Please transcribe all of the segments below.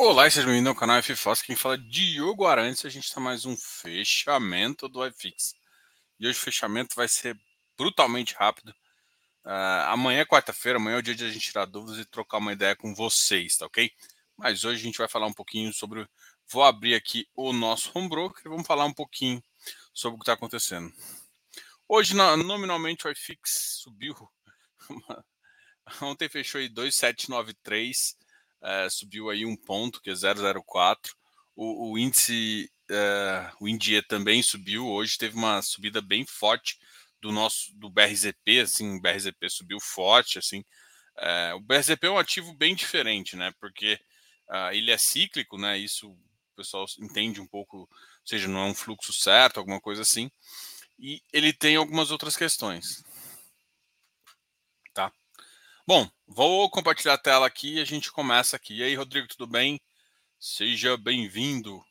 Olá, seja bem-vindo ao canal FFOS. Quem fala é Diogo Arantes. A gente está mais um fechamento do iFix. E hoje o fechamento vai ser brutalmente rápido. Uh, amanhã é quarta-feira, amanhã é o dia de a gente tirar dúvidas e trocar uma ideia com vocês, tá ok? Mas hoje a gente vai falar um pouquinho sobre. Vou abrir aqui o nosso home broker e vamos falar um pouquinho sobre o que está acontecendo. Hoje, nominalmente, o iFix subiu. Ontem fechou aí 2,793 é, subiu aí um ponto, que é 0,04. O, o índice, é, o INDIE também subiu, hoje teve uma subida bem forte do nosso, do BRZP, assim, o BRZP subiu forte, assim. É, o BRZP é um ativo bem diferente, né, porque uh, ele é cíclico, né, isso o pessoal entende um pouco, ou seja, não é um fluxo certo, alguma coisa assim, e ele tem algumas outras questões. Bom, vou compartilhar a tela aqui e a gente começa aqui. E aí, Rodrigo, tudo bem? Seja bem-vindo.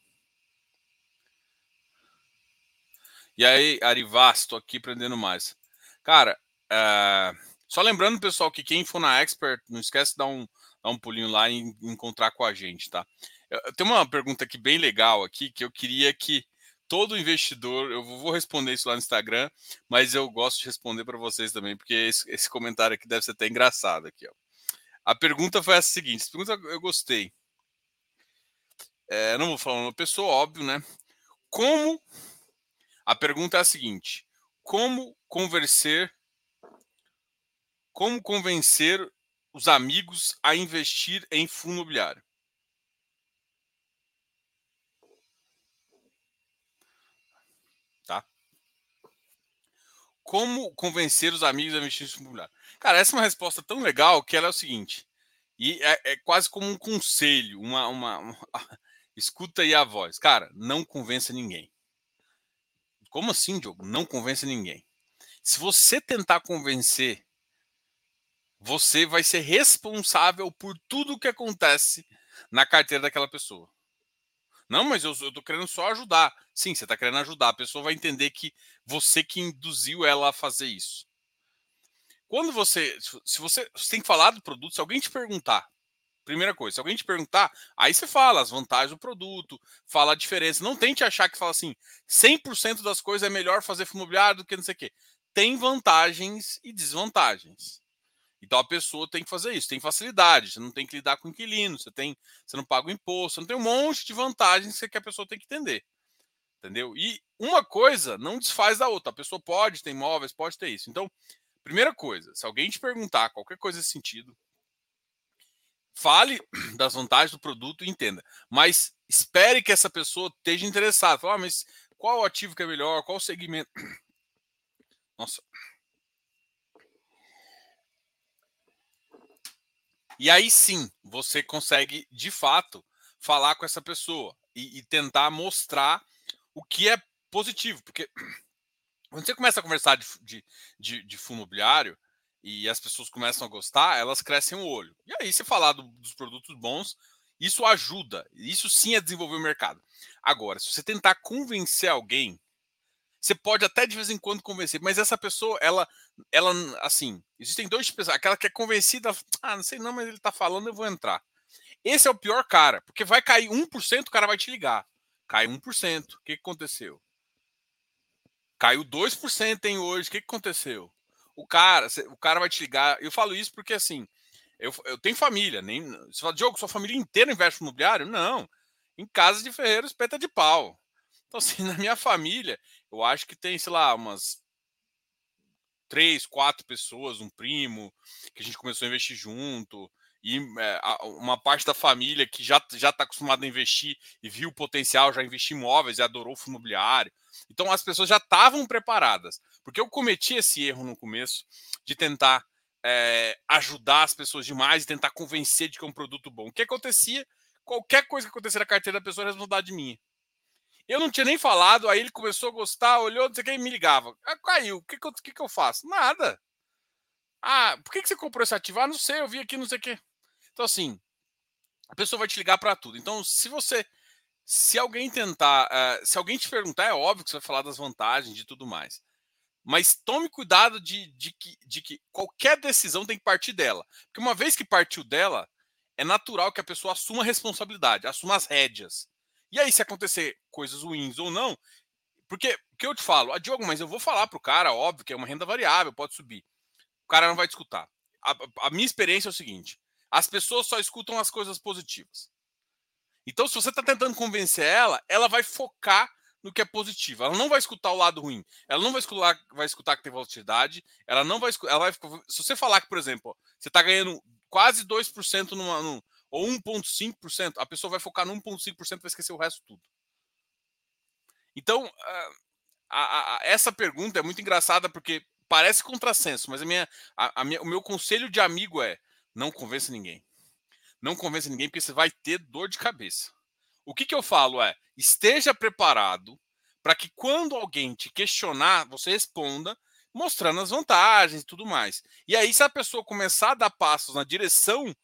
E aí, Arivas, estou aqui aprendendo mais. Cara, é... só lembrando, pessoal, que quem for na Expert, não esquece de dar um, dar um pulinho lá e encontrar com a gente, tá? Eu, tenho uma pergunta aqui bem legal aqui, que eu queria que todo investidor, eu vou responder isso lá no Instagram, mas eu gosto de responder para vocês também, porque esse, esse, comentário aqui deve ser até engraçado aqui, ó. A pergunta foi a seguinte, essa pergunta eu gostei. É, não vou falar uma pessoa, óbvio, né? Como a pergunta é a seguinte: como convencer como convencer os amigos a investir em fundo imobiliário? Como convencer os amigos a investir em imobiliário? Cara, essa é uma resposta tão legal que ela é o seguinte, e é, é quase como um conselho, uma, uma, uma, escuta aí a voz. Cara, não convença ninguém. Como assim, Diogo? Não convença ninguém. Se você tentar convencer, você vai ser responsável por tudo o que acontece na carteira daquela pessoa. Não, mas eu, eu tô querendo só ajudar. Sim, você está querendo ajudar. A pessoa vai entender que você que induziu ela a fazer isso. Quando você. Se você, você tem que falar do produto, se alguém te perguntar, primeira coisa, se alguém te perguntar, aí você fala as vantagens do produto, fala a diferença. Não tente achar que fala assim, 100% das coisas é melhor fazer imobiliário do que não sei o quê. Tem vantagens e desvantagens. Então a pessoa tem que fazer isso, tem facilidade, você não tem que lidar com inquilino, você tem, você não paga o imposto, você não tem um monte de vantagens que a pessoa tem que entender. Entendeu? E uma coisa não desfaz da outra. A pessoa pode ter imóveis, pode ter isso. Então, primeira coisa, se alguém te perguntar qualquer coisa nesse sentido, fale das vantagens do produto e entenda. Mas espere que essa pessoa esteja interessada. Fala, ah, mas qual ativo que é melhor? Qual segmento? Nossa, E aí sim, você consegue, de fato, falar com essa pessoa e, e tentar mostrar o que é positivo. Porque quando você começa a conversar de, de, de, de fundo imobiliário e as pessoas começam a gostar, elas crescem o olho. E aí, você falar do, dos produtos bons, isso ajuda. Isso sim é desenvolver o mercado. Agora, se você tentar convencer alguém você pode até de vez em quando convencer, mas essa pessoa, ela, ela, assim, existem dois tipos. Aquela que é convencida, ah, não sei não, mas ele tá falando, eu vou entrar. Esse é o pior cara, porque vai cair 1%, o cara vai te ligar. Cai 1%. O que, que aconteceu? Caiu 2% em hoje. O que, que aconteceu? O cara, o cara vai te ligar. Eu falo isso porque assim, eu, eu tenho família. Nem, você fala, Diogo, sua família inteira investe no imobiliário? Não. Em casa de ferreiro, espeta de pau. Então, assim, na minha família, eu acho que tem, sei lá, umas três, quatro pessoas, um primo, que a gente começou a investir junto, e é, uma parte da família que já já está acostumada a investir e viu o potencial, já investiu em imóveis e adorou o fundo imobiliário. Então as pessoas já estavam preparadas, porque eu cometi esse erro no começo de tentar é, ajudar as pessoas demais e tentar convencer de que é um produto bom. O que acontecia? Qualquer coisa que acontecer na carteira da pessoa era responsabilidade minha. Eu não tinha nem falado, aí ele começou a gostar, olhou, não sei o que, e me ligava. Ah, caiu, o que, que, eu, que, que eu faço? Nada. Ah, por que, que você comprou esse ativo? Ah, não sei, eu vi aqui, não sei o que. Então, assim, a pessoa vai te ligar para tudo. Então, se você. Se alguém tentar. Uh, se alguém te perguntar, é óbvio que você vai falar das vantagens de tudo mais. Mas tome cuidado de, de, que, de que qualquer decisão tem que partir dela. Porque uma vez que partiu dela, é natural que a pessoa assuma a responsabilidade, assuma as rédeas. E aí, se acontecer coisas ruins ou não, porque o que eu te falo, ah, Diogo, mas eu vou falar pro cara, óbvio, que é uma renda variável, pode subir. O cara não vai escutar. A, a minha experiência é o seguinte: as pessoas só escutam as coisas positivas. Então, se você está tentando convencer ela, ela vai focar no que é positivo. Ela não vai escutar o lado ruim. Ela não vai escutar, vai escutar que tem volatilidade. Ela não vai, ela vai. Se você falar que, por exemplo, você está ganhando quase 2% numa, num, ou 1,5%, a pessoa vai focar no 1,5% e vai esquecer o resto tudo. Então, a, a, essa pergunta é muito engraçada porque parece contrassenso, mas a minha, a, minha, o meu conselho de amigo é: não convença ninguém. Não convença ninguém porque você vai ter dor de cabeça. O que, que eu falo é: esteja preparado para que quando alguém te questionar, você responda mostrando as vantagens e tudo mais. E aí, se a pessoa começar a dar passos na direção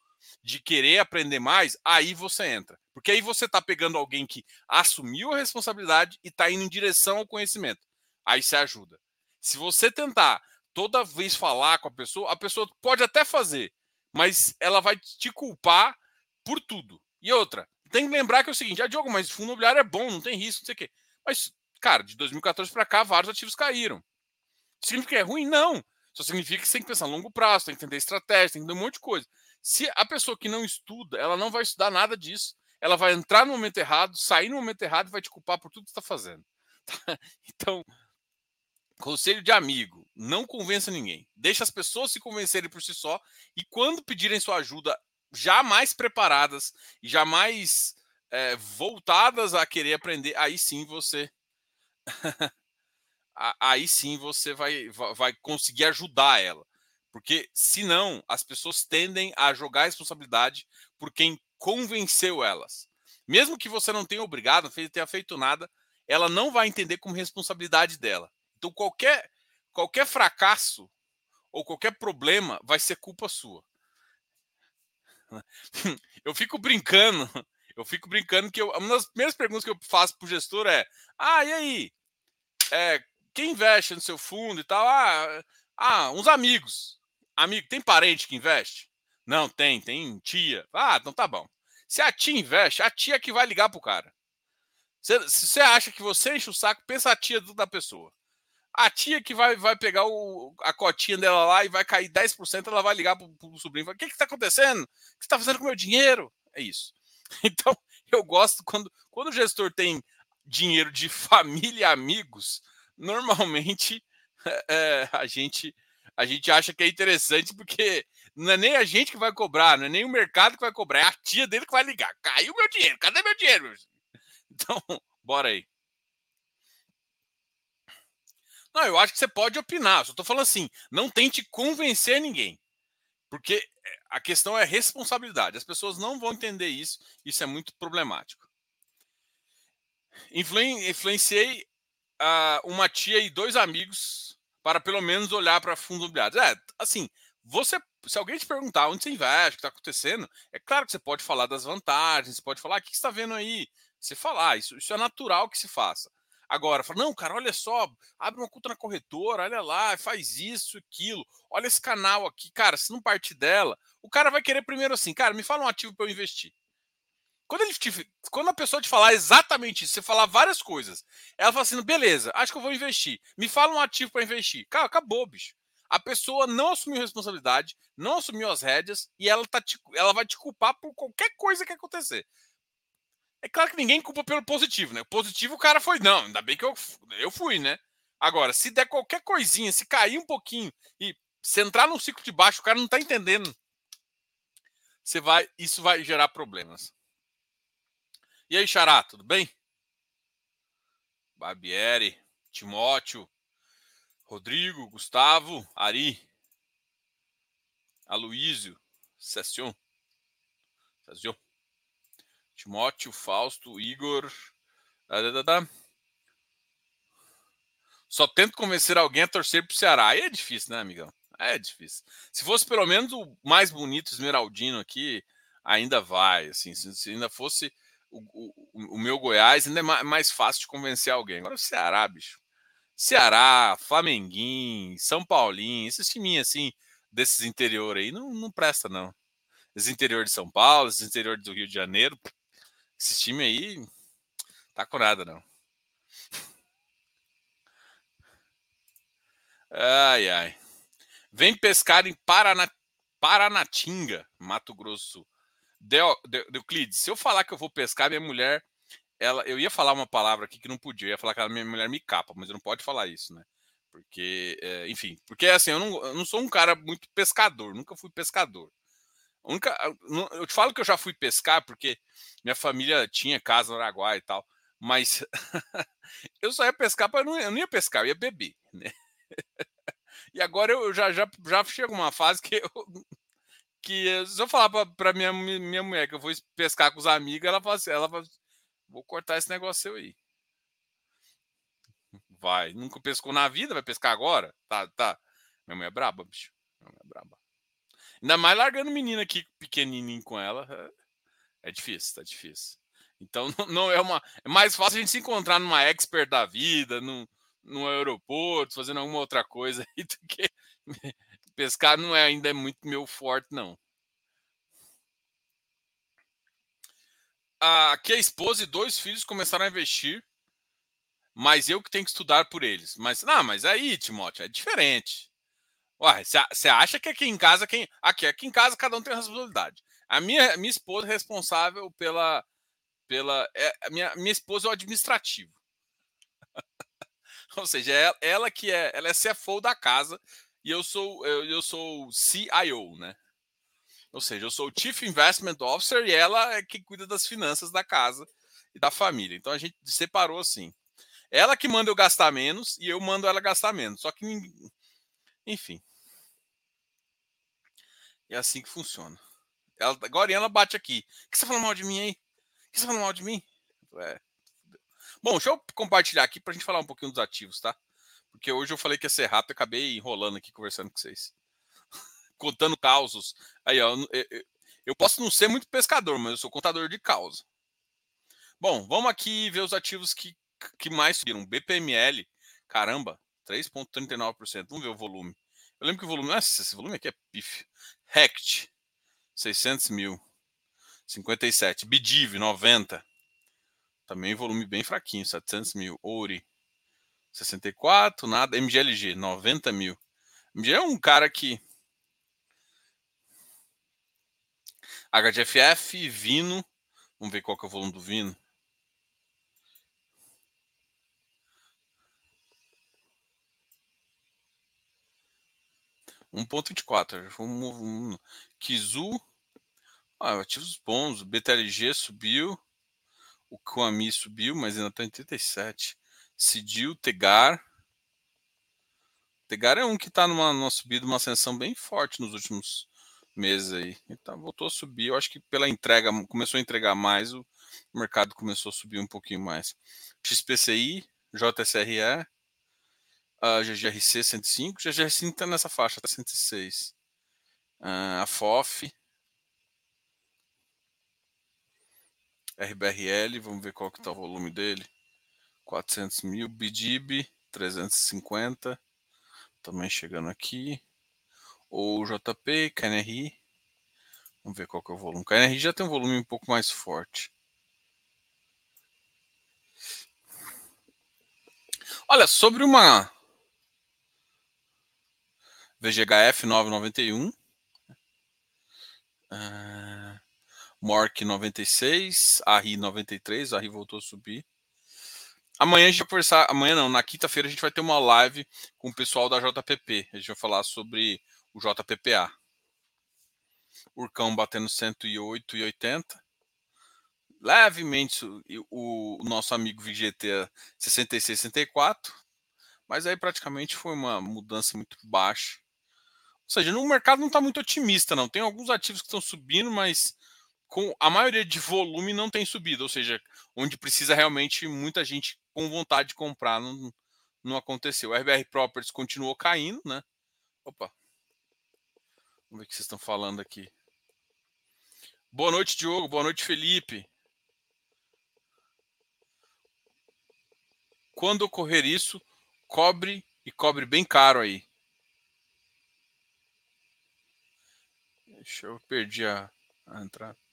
de querer aprender mais, aí você entra. Porque aí você está pegando alguém que assumiu a responsabilidade e está indo em direção ao conhecimento. Aí você ajuda. Se você tentar toda vez falar com a pessoa, a pessoa pode até fazer, mas ela vai te culpar por tudo. E outra, tem que lembrar que é o seguinte: ah, Diogo, mas fundo imobiliário é bom, não tem risco, não sei o quê. Mas, cara, de 2014 para cá, vários ativos caíram. Significa que é ruim? Não. Só significa que você tem que pensar a longo prazo, tem que entender estratégia, tem que entender um monte de coisa. Se a pessoa que não estuda, ela não vai estudar nada disso. Ela vai entrar no momento errado, sair no momento errado e vai te culpar por tudo que está fazendo. Então, conselho de amigo: não convença ninguém. Deixa as pessoas se convencerem por si só. E quando pedirem sua ajuda, já mais preparadas e já mais é, voltadas a querer aprender, aí sim você aí sim você vai, vai conseguir ajudar ela. Porque senão as pessoas tendem a jogar a responsabilidade por quem convenceu elas. Mesmo que você não tenha obrigado, não tenha feito nada, ela não vai entender como responsabilidade dela. Então qualquer qualquer fracasso ou qualquer problema vai ser culpa sua. Eu fico brincando, eu fico brincando que eu, uma das primeiras perguntas que eu faço para o gestor é: Ah, e aí? É, quem investe no seu fundo e tal? Ah, ah, uns amigos. Amigo, tem parente que investe? Não, tem, tem tia. Ah, então tá bom. Se a tia investe, a tia que vai ligar pro cara. Se você acha que você enche o saco, pensa a tia da pessoa. A tia que vai, vai pegar o, a cotinha dela lá e vai cair 10%, ela vai ligar pro, pro sobrinho e falar: O que, que tá acontecendo? O que você tá fazendo com o meu dinheiro? É isso. Então, eu gosto quando, quando o gestor tem dinheiro de família e amigos, normalmente é, a gente a gente acha que é interessante porque não é nem a gente que vai cobrar, não é nem o mercado que vai cobrar, é a tia dele que vai ligar. Caiu meu dinheiro, cadê meu dinheiro? Então, bora aí. Não, eu acho que você pode opinar, só estou falando assim, não tente convencer ninguém. Porque é, a questão é responsabilidade. As pessoas não vão entender isso, isso é muito problemático. Influenciei uh, uma tia e dois amigos para pelo menos olhar para fundos imobiliários. É, assim, você, se alguém te perguntar onde você investe, o que está acontecendo, é claro que você pode falar das vantagens, você pode falar, ah, o que você está vendo aí? Você falar, isso, isso é natural que se faça. Agora, fala, não, cara, olha só, abre uma conta na corretora, olha lá, faz isso, aquilo, olha esse canal aqui, cara, se não partir dela, o cara vai querer primeiro assim, cara, me fala um ativo para eu investir. Quando, ele te, quando a pessoa te falar exatamente isso, você falar várias coisas, ela fala assim: beleza, acho que eu vou investir. Me fala um ativo para investir. Cara, acabou, bicho. A pessoa não assumiu responsabilidade, não assumiu as rédeas e ela, tá te, ela vai te culpar por qualquer coisa que acontecer. É claro que ninguém culpa pelo positivo, né? O positivo o cara foi, não, ainda bem que eu, eu fui, né? Agora, se der qualquer coisinha, se cair um pouquinho e se entrar num ciclo de baixo, o cara não tá entendendo. Você vai, isso vai gerar problemas. E aí, Xará, tudo bem? Barbieri, Timóteo, Rodrigo, Gustavo, Ari, Aloísio, Session, Session, Timóteo, Fausto, Igor. Só tento convencer alguém a torcer pro Ceará. Aí é difícil, né, amigão? É difícil. Se fosse pelo menos o mais bonito esmeraldino aqui, ainda vai. Assim, se ainda fosse o, o, o, meu Goiás ainda é mais fácil de convencer alguém. Agora o Ceará, bicho. Ceará, Flamenguinho, São Paulinho, esses timinhos assim, desses interior aí, não, não presta, não. esse interior de São Paulo, esse interior do Rio de Janeiro. Esse time aí tá com nada, não. Ai, ai. Vem pescar em Paraná, Paranatinga, Mato Grosso. Euclides, se eu falar que eu vou pescar, minha mulher, ela, eu ia falar uma palavra aqui que não podia, eu ia falar que a minha mulher me capa, mas eu não pode falar isso, né? Porque, é, enfim, porque assim, eu não, eu não sou um cara muito pescador, nunca fui pescador. Única, eu te falo que eu já fui pescar porque minha família tinha casa no Araguai e tal, mas eu só ia pescar para não, eu não ia pescar, eu ia beber, né? e agora eu já já já chego uma fase que eu que se eu falar para minha minha mulher que eu vou pescar com os amigos, ela fala assim, ela fala, vou cortar esse negócio aí. Vai, nunca pescou na vida, vai pescar agora? Tá, tá. Minha mulher é braba, bicho. Minha mulher é braba. Ainda mais largando menina aqui pequenininho com ela. É, é difícil, tá difícil. Então não, não, é uma. É mais fácil a gente se encontrar numa expert da vida, num, num aeroporto, fazendo alguma outra coisa aí, do que pescar não é ainda é muito meu forte, não. Aqui a esposa e dois filhos começaram a investir, mas eu que tenho que estudar por eles. Mas, não, mas aí, Timóteo, é diferente. Você acha que aqui em casa quem. Aqui, aqui em casa cada um tem responsabilidade. A minha, minha esposa é responsável pela. pela é, a minha, minha esposa é o administrativo. Ou seja, ela, é ela, que é. Ela é CFO da casa e eu sou eu, eu sou CIO, né? Ou seja, eu sou o Chief Investment Officer e ela é que cuida das finanças da casa e da família. Então a gente separou assim. Ela que manda eu gastar menos e eu mando ela gastar menos. Só que enfim. É assim que funciona. Ela, agora ela bate aqui. O que você tá falando mal de mim aí? O que você tá falando mal de mim? É. Bom, deixa eu compartilhar aqui para a gente falar um pouquinho dos ativos, tá? Porque hoje eu falei que ia ser rápido acabei enrolando aqui conversando com vocês. Contando causos. Aí, ó. Eu, eu posso não ser muito pescador, mas eu sou contador de causa. Bom, vamos aqui ver os ativos que, que mais subiram. BPML, caramba, 3,39%. Vamos ver o volume. Eu lembro que o volume. Nossa, esse volume aqui é pif. Rect, 600 mil. 57. Bidiv, 90. Também volume bem fraquinho, 700 mil. Ouri, 64. Nada. MGLG, 90 mil. MGLG é um cara que. HDFF, Vino. Vamos ver qual que é o volume do Vino. 1.24. Um, um, Kizu, ah, ativos bons. O BTLG subiu. O Kwami subiu, mas ainda está em 37. Cidil, Tegar. Tegar é um que está numa, numa subida, uma ascensão bem forte nos últimos meses aí. Então voltou a subir. Eu acho que pela entrega, começou a entregar mais, o mercado começou a subir um pouquinho mais. XPCI, JSRE, a GGRC 105, GGRC está nessa faixa, está 106. Uh, a FOF, RBRL, vamos ver qual que está o volume dele. 400 mil, BDIB 350, também chegando aqui. O JP, KNRI, vamos ver qual que é o volume. KNRI já tem um volume um pouco mais forte. Olha, sobre uma VGHF 991. Uh, Mork 96, ARRI 93, a ARRI voltou a subir. Amanhã a gente vai conversar, amanhã não, na quinta-feira a gente vai ter uma live com o pessoal da JPP. A gente vai falar sobre o JPPA. Urcão batendo 108,80. Levemente o, o, nosso amigo VGT 66,64. Mas aí praticamente foi uma mudança muito baixa. Ou seja, no mercado não está muito otimista, não. Tem alguns ativos que estão subindo, mas com a maioria de volume não tem subido. Ou seja, onde precisa realmente muita gente com vontade de comprar, não, não aconteceu. O RBR Properties continuou caindo, né? Opa. Vamos ver o que vocês estão falando aqui. Boa noite, Diogo. Boa noite, Felipe. Quando ocorrer isso, cobre e cobre bem caro aí. Deixa eu perdi a. a entrada.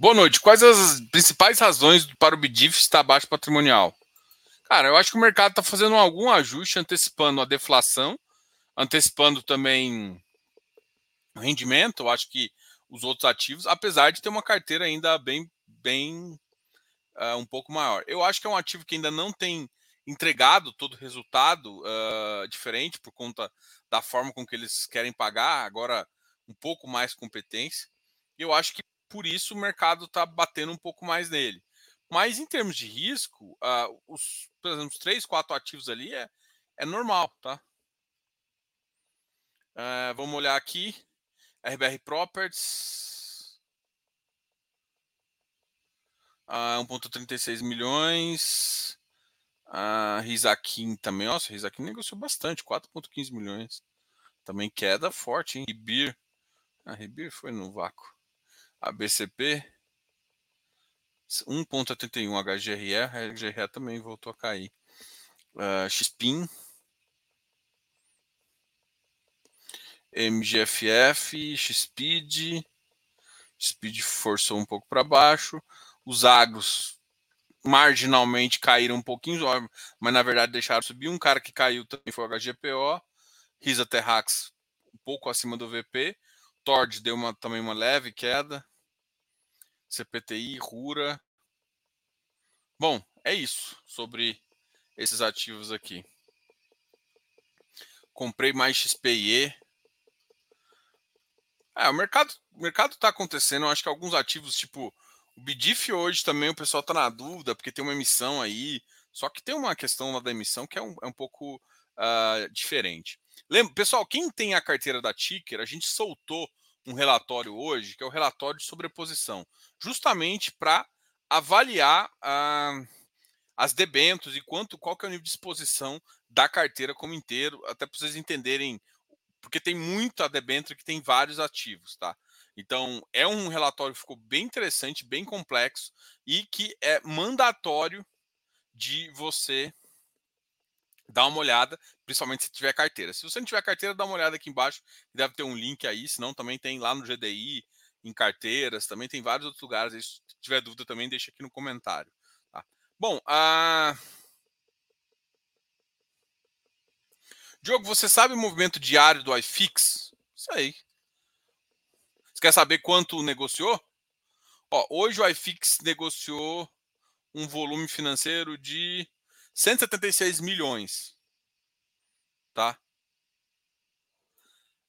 Boa noite. Quais as principais razões para o BDIF estar abaixo patrimonial? Cara, eu acho que o mercado está fazendo algum ajuste, antecipando a deflação, antecipando também o rendimento. Eu acho que os outros ativos, apesar de ter uma carteira ainda bem, bem uh, um pouco maior. Eu acho que é um ativo que ainda não tem entregado todo o resultado uh, diferente por conta da forma com que eles querem pagar, agora um pouco mais competência. Eu acho que por isso o mercado está batendo um pouco mais nele. Mas em termos de risco, uh, os, por exemplo, os três, quatro ativos ali é, é normal, tá? Uh, vamos olhar aqui. RBR Properties. Uh, 1,36 milhões. Uh, Rizakin também. Nossa, Rizakin negociou bastante, 4,15 milhões. Também queda forte, hein? Ribir. A Ribir foi no vácuo. A BCP 1.81 HGRE, a HGRE também voltou a cair. Uh, XPIN, MGFF, XSpeed, Speed forçou um pouco para baixo. Os agros marginalmente caíram um pouquinho, mas na verdade deixaram subir. Um cara que caiu também foi o HGPO. Risa Terrax um pouco acima do VP. Tord deu uma, também uma leve queda. CPTI, RURA. Bom, é isso sobre esses ativos aqui. Comprei mais XPE. É, o mercado mercado está acontecendo. Eu acho que alguns ativos, tipo o BDIF hoje também o pessoal está na dúvida, porque tem uma emissão aí. Só que tem uma questão lá da emissão que é um, é um pouco uh, diferente. Lembra, pessoal, quem tem a carteira da Ticker, a gente soltou um relatório hoje, que é o relatório de sobreposição, justamente para avaliar ah, as debentos e quanto qual que é o nível de exposição da carteira como inteiro, até para vocês entenderem, porque tem muita debênture que tem vários ativos, tá? Então, é um relatório que ficou bem interessante, bem complexo e que é mandatório de você dá uma olhada, principalmente se tiver carteira. Se você não tiver carteira, dá uma olhada aqui embaixo, deve ter um link aí, senão também tem lá no GDI, em carteiras, também tem vários outros lugares. Se tiver dúvida também, deixa aqui no comentário. Tá? Bom, a. Diogo, você sabe o movimento diário do iFix? Isso aí. Você quer saber quanto negociou? Ó, hoje o iFix negociou um volume financeiro de 176 milhões. Tá?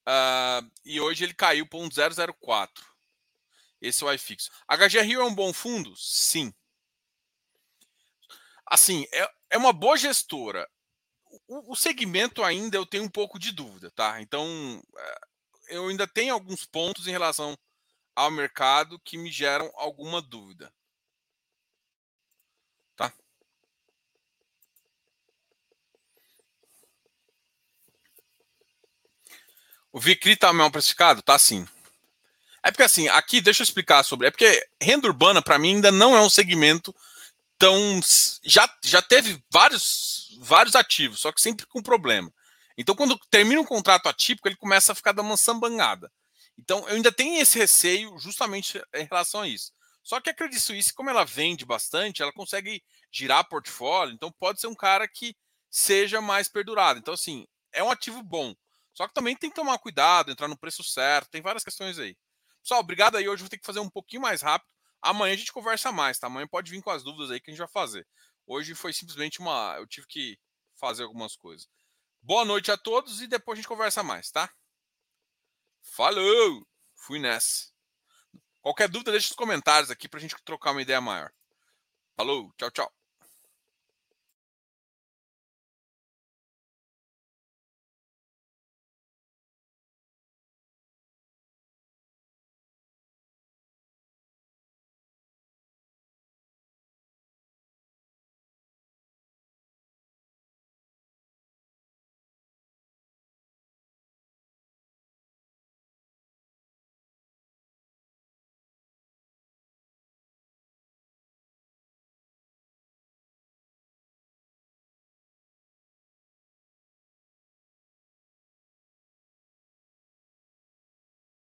Uh, e hoje ele caiu para um 004. Esse é o iFix. HGRU é um bom fundo? Sim. Assim, é, é uma boa gestora. O, o, segmento ainda eu tenho um pouco de dúvida, tá? Então, é, eu ainda tenho alguns pontos em relação ao mercado que me geram alguma dúvida. O Vicri tá mal precificado? Tá sim. É porque assim, aqui deixa eu explicar sobre. É porque renda urbana, para mim, ainda não é um segmento tão. Já, já teve vários, vários ativos, só que sempre com problema. Então, quando termina um contrato atípico, ele começa a ficar dando uma sambangada. Então, eu ainda tenho esse receio justamente em relação a isso. Só que a Credit Suisse, como ela vende bastante, ela consegue girar portfólio, então pode ser um cara que seja mais perdurado. Então, assim, é um ativo bom. Só que também tem que tomar cuidado, entrar no preço certo, tem várias questões aí. Pessoal, obrigado aí. Hoje vou ter que fazer um pouquinho mais rápido. Amanhã a gente conversa mais, tá? Amanhã pode vir com as dúvidas aí que a gente vai fazer. Hoje foi simplesmente uma. Eu tive que fazer algumas coisas. Boa noite a todos e depois a gente conversa mais, tá? Falou! Fui nessa. Qualquer dúvida, deixa nos comentários aqui pra gente trocar uma ideia maior. Falou, tchau, tchau.